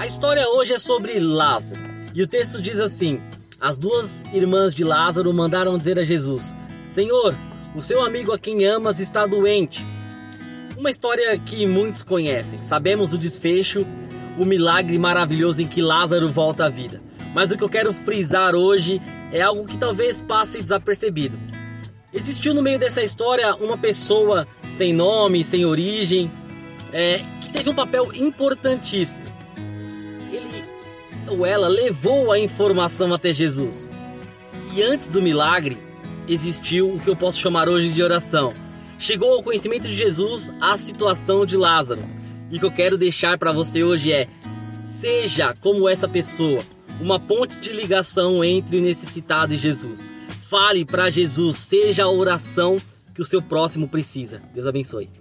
A história hoje é sobre Lázaro. E o texto diz assim: As duas irmãs de Lázaro mandaram dizer a Jesus: Senhor, o seu amigo a quem amas está doente. Uma história que muitos conhecem. Sabemos o desfecho, o milagre maravilhoso em que Lázaro volta à vida. Mas o que eu quero frisar hoje é algo que talvez passe desapercebido. Existiu no meio dessa história uma pessoa sem nome, sem origem, é, que teve um papel importantíssimo. Ou ela levou a informação até Jesus. E antes do milagre, existiu o que eu posso chamar hoje de oração. Chegou ao conhecimento de Jesus a situação de Lázaro. E o que eu quero deixar para você hoje é: seja como essa pessoa, uma ponte de ligação entre o necessitado e Jesus. Fale para Jesus, seja a oração que o seu próximo precisa. Deus abençoe.